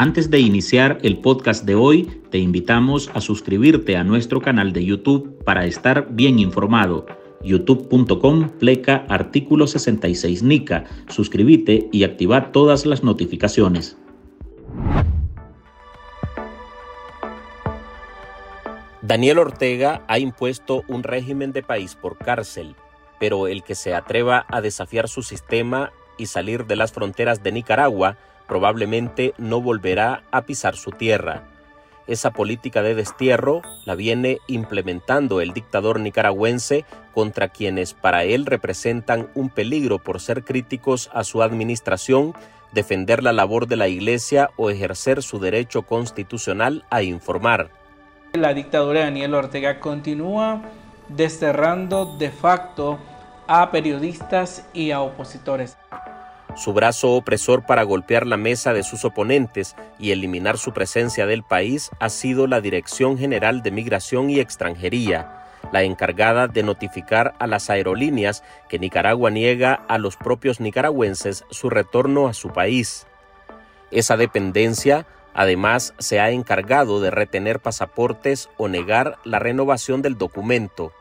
Antes de iniciar el podcast de hoy, te invitamos a suscribirte a nuestro canal de YouTube para estar bien informado. youtube.com pleca artículo 66 NICA. Suscríbete y activa todas las notificaciones. Daniel Ortega ha impuesto un régimen de país por cárcel, pero el que se atreva a desafiar su sistema y salir de las fronteras de Nicaragua probablemente no volverá a pisar su tierra. Esa política de destierro la viene implementando el dictador nicaragüense contra quienes para él representan un peligro por ser críticos a su administración, defender la labor de la Iglesia o ejercer su derecho constitucional a informar. La dictadura de Daniel Ortega continúa desterrando de facto a periodistas y a opositores su brazo opresor para golpear la mesa de sus oponentes y eliminar su presencia del país ha sido la Dirección General de Migración y Extranjería, la encargada de notificar a las aerolíneas que Nicaragua niega a los propios nicaragüenses su retorno a su país. Esa dependencia además se ha encargado de retener pasaportes o negar la renovación del documento.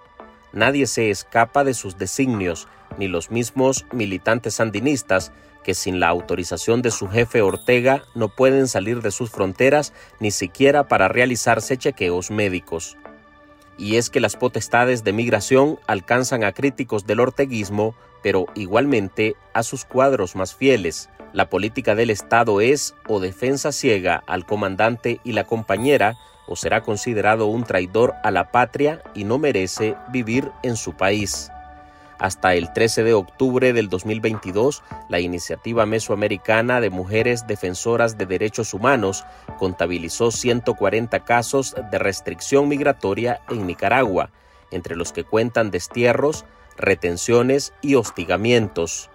Nadie se escapa de sus designios, ni los mismos militantes sandinistas que sin la autorización de su jefe Ortega no pueden salir de sus fronteras ni siquiera para realizarse chequeos médicos. Y es que las potestades de migración alcanzan a críticos del orteguismo, pero igualmente a sus cuadros más fieles. La política del Estado es o defensa ciega al comandante y la compañera, o será considerado un traidor a la patria y no merece vivir en su país. Hasta el 13 de octubre del 2022, la Iniciativa Mesoamericana de Mujeres Defensoras de Derechos Humanos contabilizó 140 casos de restricción migratoria en Nicaragua, entre los que cuentan destierros, retenciones y hostigamientos.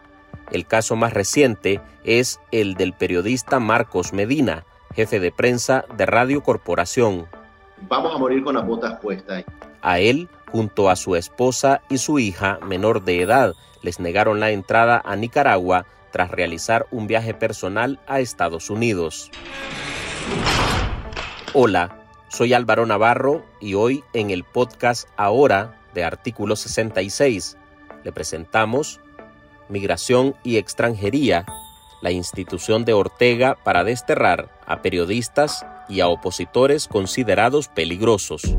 El caso más reciente es el del periodista Marcos Medina, jefe de prensa de Radio Corporación. Vamos a morir con las botas puestas. A él junto a su esposa y su hija menor de edad. Les negaron la entrada a Nicaragua tras realizar un viaje personal a Estados Unidos. Hola, soy Álvaro Navarro y hoy en el podcast Ahora de Artículo 66 le presentamos Migración y Extranjería, la institución de Ortega para desterrar a periodistas y a opositores considerados peligrosos.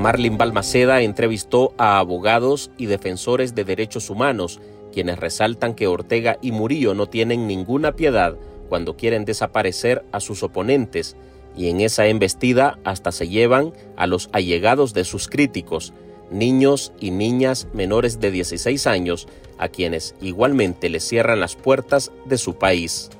Marlin Balmaceda entrevistó a abogados y defensores de derechos humanos, quienes resaltan que Ortega y Murillo no tienen ninguna piedad cuando quieren desaparecer a sus oponentes, y en esa embestida hasta se llevan a los allegados de sus críticos, niños y niñas menores de 16 años, a quienes igualmente les cierran las puertas de su país.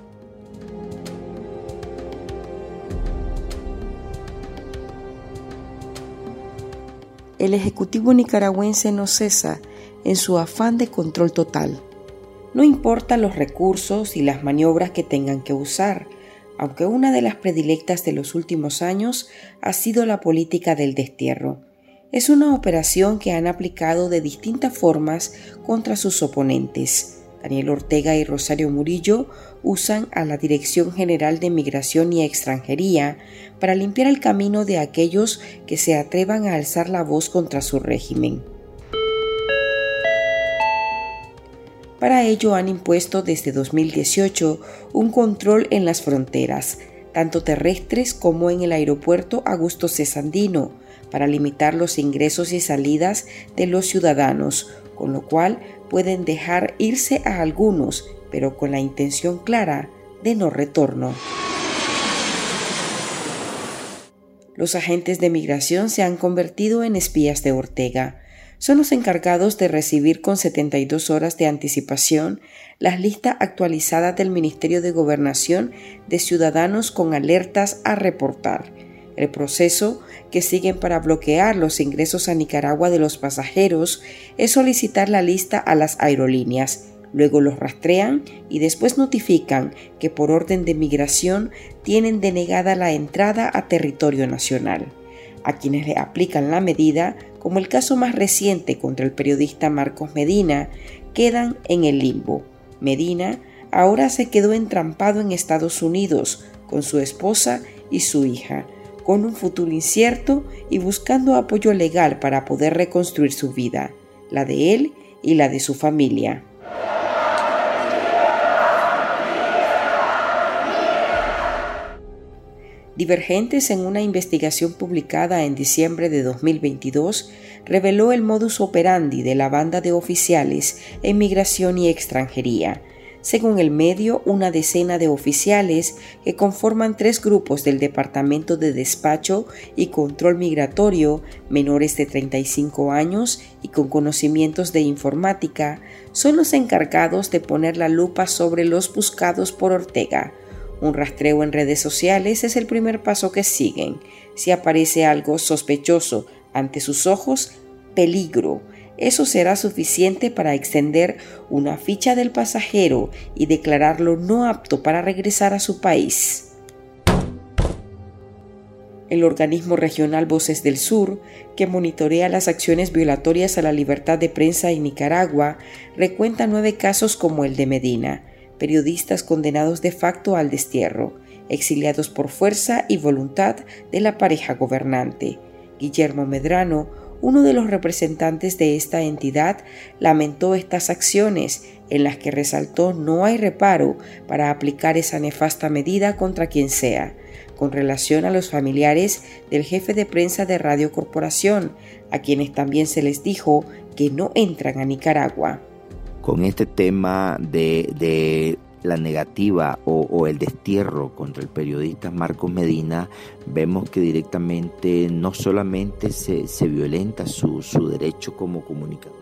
El Ejecutivo nicaragüense no cesa en su afán de control total. No importan los recursos y las maniobras que tengan que usar, aunque una de las predilectas de los últimos años ha sido la política del destierro. Es una operación que han aplicado de distintas formas contra sus oponentes. Daniel Ortega y Rosario Murillo usan a la Dirección General de Migración y Extranjería para limpiar el camino de aquellos que se atrevan a alzar la voz contra su régimen. Para ello han impuesto desde 2018 un control en las fronteras, tanto terrestres como en el aeropuerto Augusto Cesandino, para limitar los ingresos y salidas de los ciudadanos, con lo cual pueden dejar irse a algunos, pero con la intención clara de no retorno. Los agentes de migración se han convertido en espías de Ortega. Son los encargados de recibir con 72 horas de anticipación las listas actualizadas del Ministerio de Gobernación de ciudadanos con alertas a reportar. El proceso que siguen para bloquear los ingresos a Nicaragua de los pasajeros es solicitar la lista a las aerolíneas. Luego los rastrean y después notifican que por orden de migración tienen denegada la entrada a territorio nacional. A quienes le aplican la medida, como el caso más reciente contra el periodista Marcos Medina, quedan en el limbo. Medina ahora se quedó entrampado en Estados Unidos con su esposa y su hija, con un futuro incierto y buscando apoyo legal para poder reconstruir su vida, la de él y la de su familia. Divergentes en una investigación publicada en diciembre de 2022 reveló el modus operandi de la banda de oficiales en migración y extranjería. Según el medio, una decena de oficiales que conforman tres grupos del Departamento de Despacho y Control Migratorio, menores de 35 años y con conocimientos de informática, son los encargados de poner la lupa sobre los buscados por Ortega, un rastreo en redes sociales es el primer paso que siguen. Si aparece algo sospechoso ante sus ojos, peligro. Eso será suficiente para extender una ficha del pasajero y declararlo no apto para regresar a su país. El organismo regional Voces del Sur, que monitorea las acciones violatorias a la libertad de prensa en Nicaragua, recuenta nueve casos como el de Medina periodistas condenados de facto al destierro, exiliados por fuerza y voluntad de la pareja gobernante. Guillermo Medrano, uno de los representantes de esta entidad, lamentó estas acciones en las que resaltó no hay reparo para aplicar esa nefasta medida contra quien sea, con relación a los familiares del jefe de prensa de Radio Corporación, a quienes también se les dijo que no entran a Nicaragua. Con este tema de, la negativa o, el destierro contra el periodista Marcos Medina, vemos que directamente no solamente se, violenta su, derecho como comunicador,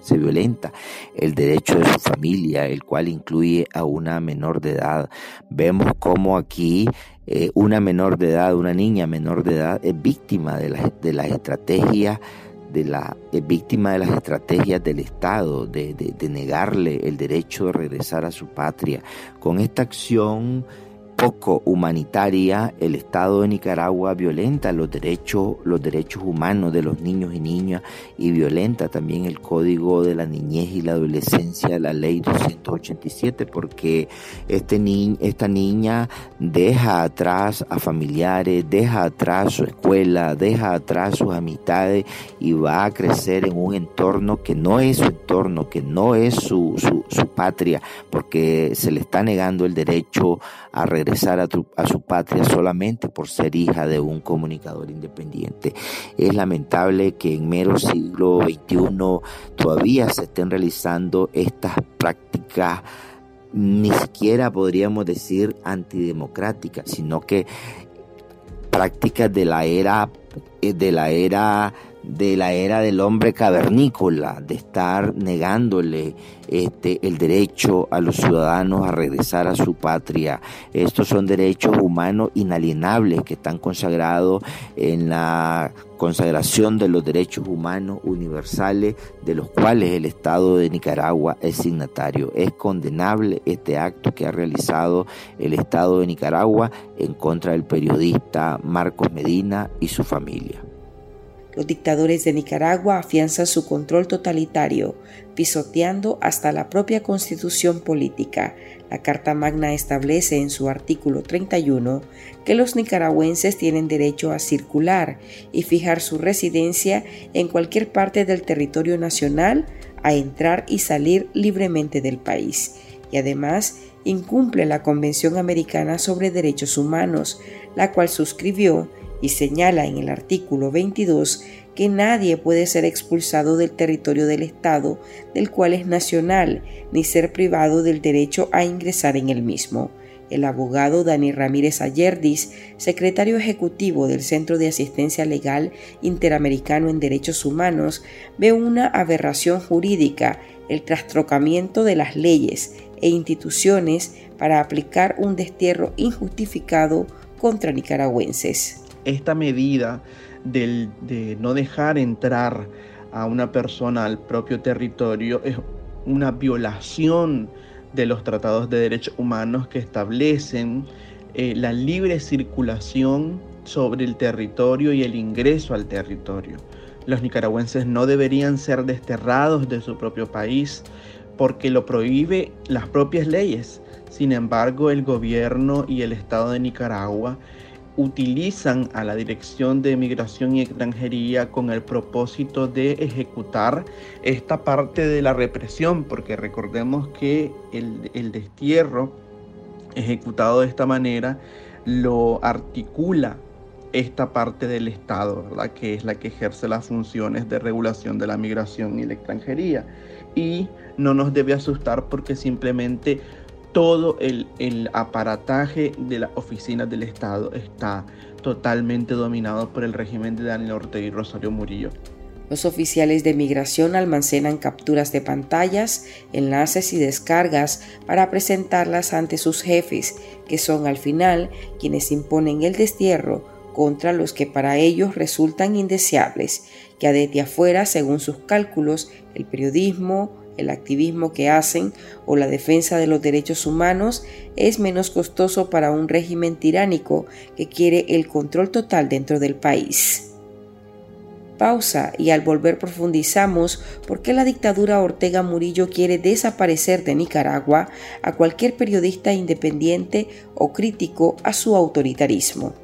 se violenta el derecho de su familia, el cual incluye a una menor de edad. Vemos cómo aquí eh, una menor de edad, una niña menor de edad, es víctima de las de la estrategias de la víctima de las estrategias del Estado, de, de, negarle el derecho de regresar a su patria. Con esta acción poco humanitaria, el Estado de Nicaragua violenta los derechos, los derechos humanos de los niños y niñas y violenta también el Código de la Niñez y la Adolescencia, la Ley 287, porque este ni, esta niña deja atrás a familiares, deja atrás su escuela, deja atrás sus amistades y va a crecer en un entorno que no es su entorno, que no es su, su, su patria, porque se le está negando el derecho a regresar regresar a, su patria solamente por ser hija de un comunicador independiente. Es lamentable que en mero siglo XXI todavía se estén realizando estas prácticas ni siquiera podríamos decir antidemocráticas, sino que prácticas de la era de la era de la era del hombre cavernícola, de estar negándole este, el derecho a los ciudadanos a regresar a su patria. Estos son derechos humanos inalienables que están consagrados en la consagración de los derechos humanos universales de los cuales el Estado de Nicaragua es signatario. Es condenable este acto que ha realizado el Estado de Nicaragua en contra del periodista Marcos Medina y su familia. Los dictadores de Nicaragua afianzan su control totalitario, pisoteando hasta la propia constitución política. La Carta Magna establece en su artículo 31 que los nicaragüenses tienen derecho a circular y fijar su residencia en cualquier parte del territorio nacional, a entrar y salir libremente del país. Y además incumple la Convención Americana sobre Derechos Humanos, la cual suscribió y señala en el artículo 22 que nadie puede ser expulsado del territorio del Estado del cual es nacional, ni ser privado del derecho a ingresar en el mismo. El abogado Dani Ramírez Ayerdis, secretario ejecutivo del Centro de Asistencia Legal Interamericano en Derechos Humanos, ve una aberración jurídica, el trastrocamiento de las leyes e instituciones para aplicar un destierro injustificado contra nicaragüenses esta medida de no dejar entrar a una persona al propio territorio es una violación de los tratados de derechos humanos que establecen eh, la libre circulación sobre el territorio y el ingreso al territorio. Los nicaragüenses no deberían ser desterrados de su propio país porque lo prohíbe las propias leyes. Sin embargo, el gobierno y el Estado de Nicaragua utilizan a la Dirección de Migración y Extranjería con el propósito de ejecutar esta parte de la represión, porque recordemos que el, destierro ejecutado de esta manera lo articula esta parte del Estado, ¿verdad? que es la que ejerce las funciones de regulación de la migración y la extranjería. Y no nos debe asustar porque simplemente todo el, aparataje de las oficinas del Estado está totalmente dominado por el régimen de Daniel Ortega y Rosario Murillo. Los oficiales de migración almacenan capturas de pantallas, enlaces y descargas para presentarlas ante sus jefes, que son al final quienes imponen el destierro contra los que para ellos resultan indeseables, que desde afuera, según sus cálculos, el periodismo, el activismo que hacen o la defensa de los derechos humanos es menos costoso para un régimen tiránico que quiere el control total dentro del país. Pausa y al volver profundizamos por qué la dictadura Ortega Murillo quiere desaparecer de Nicaragua a cualquier periodista independiente o crítico a su autoritarismo.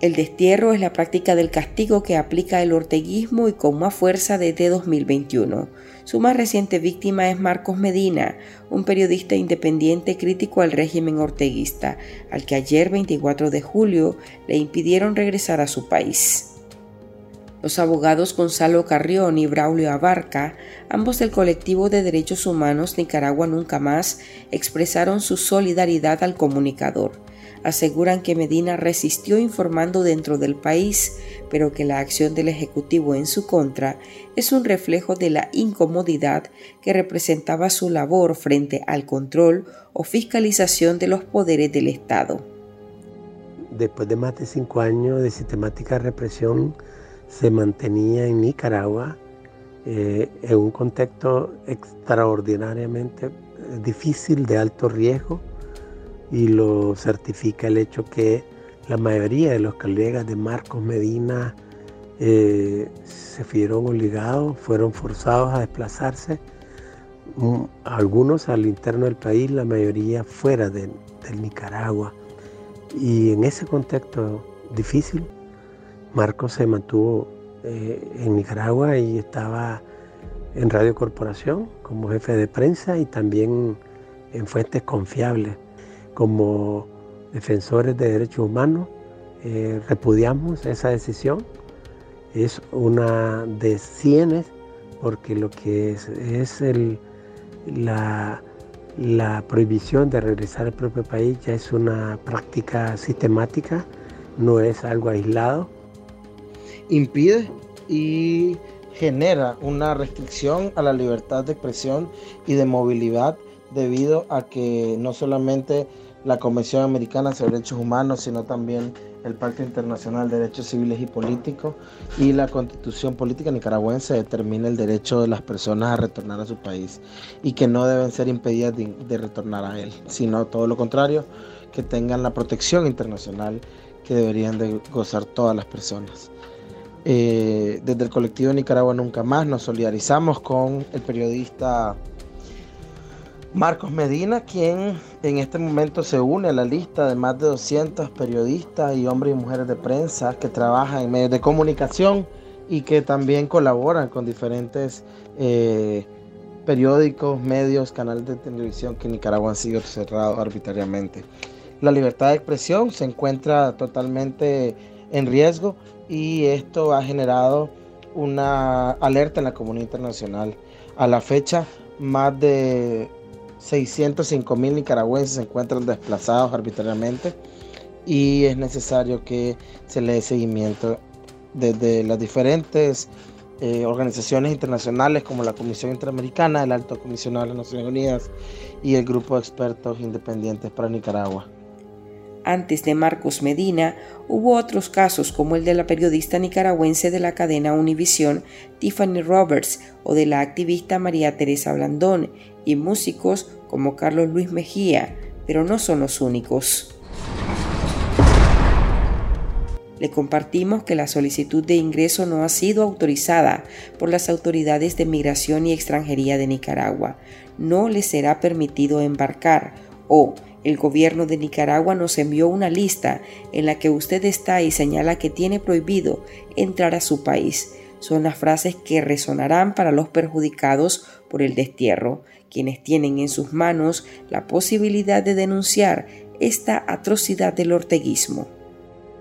El destierro es la práctica del castigo que aplica el orteguismo y con más fuerza desde 2021. Su más reciente víctima es Marcos Medina, un periodista independiente crítico al régimen orteguista, al que ayer 24 de julio le impidieron regresar a su país. Los abogados Gonzalo Carrión y Braulio Abarca, ambos del colectivo de derechos humanos Nicaragua Nunca Más, expresaron su solidaridad al comunicador aseguran que Medina resistió informando dentro del país, pero que la acción del Ejecutivo en su contra es un reflejo de la incomodidad que representaba su labor frente al control o fiscalización de los poderes del Estado. Después de más de cinco años de sistemática represión, se mantenía en Nicaragua eh, en un contexto extraordinariamente difícil, de alto riesgo, y lo certifica el hecho que la mayoría de los colegas de Marcos Medina eh, se vieron obligados, fueron forzados a desplazarse, mm, algunos al interno del país, la mayoría fuera de, del Nicaragua. Y en ese contexto difícil, Marcos se mantuvo eh, en Nicaragua y estaba en Radio Corporación como jefe de prensa y también en fuentes confiables como defensores de derechos humanos eh, repudiamos esa decisión. Es una de cienes porque lo que es, es el, la, la prohibición de regresar al propio país ya es una práctica sistemática, no es algo aislado. Impide y genera una restricción a la libertad de expresión y de movilidad debido a que no solamente la Convención Americana sobre Derechos Humanos, sino también el Pacto Internacional de Derechos Civiles y Políticos y la Constitución Política Nicaragüense determina el derecho de las personas a retornar a su país y que no deben ser impedidas de, retornar a él, sino todo lo contrario, que tengan la protección internacional que deberían de gozar todas las personas. Eh, desde el colectivo Nicaragua Nunca Más nos solidarizamos con el periodista Marcos Medina, quien en este momento se une a la lista de más de 200 periodistas y hombres y mujeres de prensa que trabajan en medios de comunicación y que también colaboran con diferentes eh, periódicos, medios, canales de televisión que en Nicaragua han sido cerrados arbitrariamente. La libertad de expresión se encuentra totalmente en riesgo y esto ha generado una alerta en la comunidad internacional. A la fecha, más de 605 mil nicaragüenses se encuentran desplazados arbitrariamente y es necesario que se le dé seguimiento desde las diferentes eh, organizaciones internacionales como la Comisión Interamericana, el Alto Comisionado de las Naciones Unidas y el Grupo de Expertos Independientes para Nicaragua. Antes de Marcos Medina, hubo otros casos como el de la periodista nicaragüense de la cadena Univisión, Tiffany Roberts, o de la activista María Teresa Blandón, y músicos como Carlos Luis Mejía, pero no son los únicos. Le compartimos que la solicitud de ingreso no ha sido autorizada por las autoridades de migración y extranjería de Nicaragua. No le será permitido embarcar o el gobierno de Nicaragua nos envió una lista en la que usted está y señala que tiene prohibido entrar a su país. Son las frases que resonarán para los perjudicados por el destierro, quienes tienen en sus manos la posibilidad de denunciar esta atrocidad del orteguismo.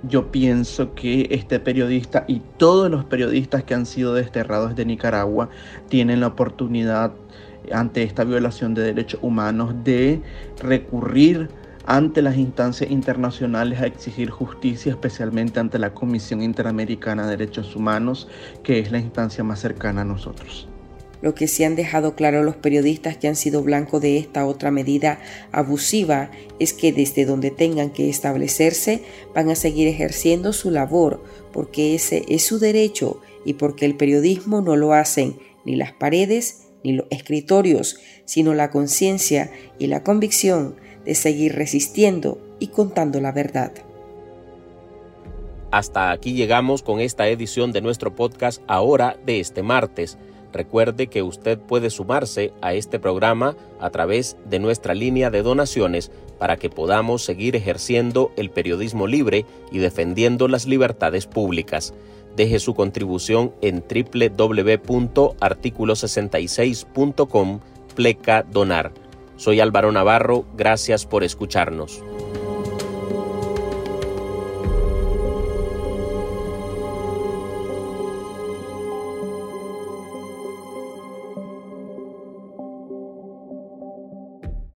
Yo pienso que este periodista y todos los periodistas que han sido desterrados de Nicaragua tienen la oportunidad ante esta violación de derechos humanos de recurrir ante las instancias internacionales a exigir justicia, especialmente ante la Comisión Interamericana de Derechos Humanos, que es la instancia más cercana a nosotros. Lo que sí han dejado claro los periodistas que han sido blanco de esta otra medida abusiva es que desde donde tengan que establecerse van a seguir ejerciendo su labor, porque ese es su derecho y porque el periodismo no lo hacen ni las paredes ni los escritorios, sino la conciencia y la convicción de seguir resistiendo y contando la verdad. Hasta aquí llegamos con esta edición de nuestro podcast ahora de este martes. Recuerde que usted puede sumarse a este programa a través de nuestra línea de donaciones para que podamos seguir ejerciendo el periodismo libre y defendiendo las libertades públicas. Deje su contribución en www.articulo66.com pleca donar. Soy Álvaro Navarro, gracias por escucharnos.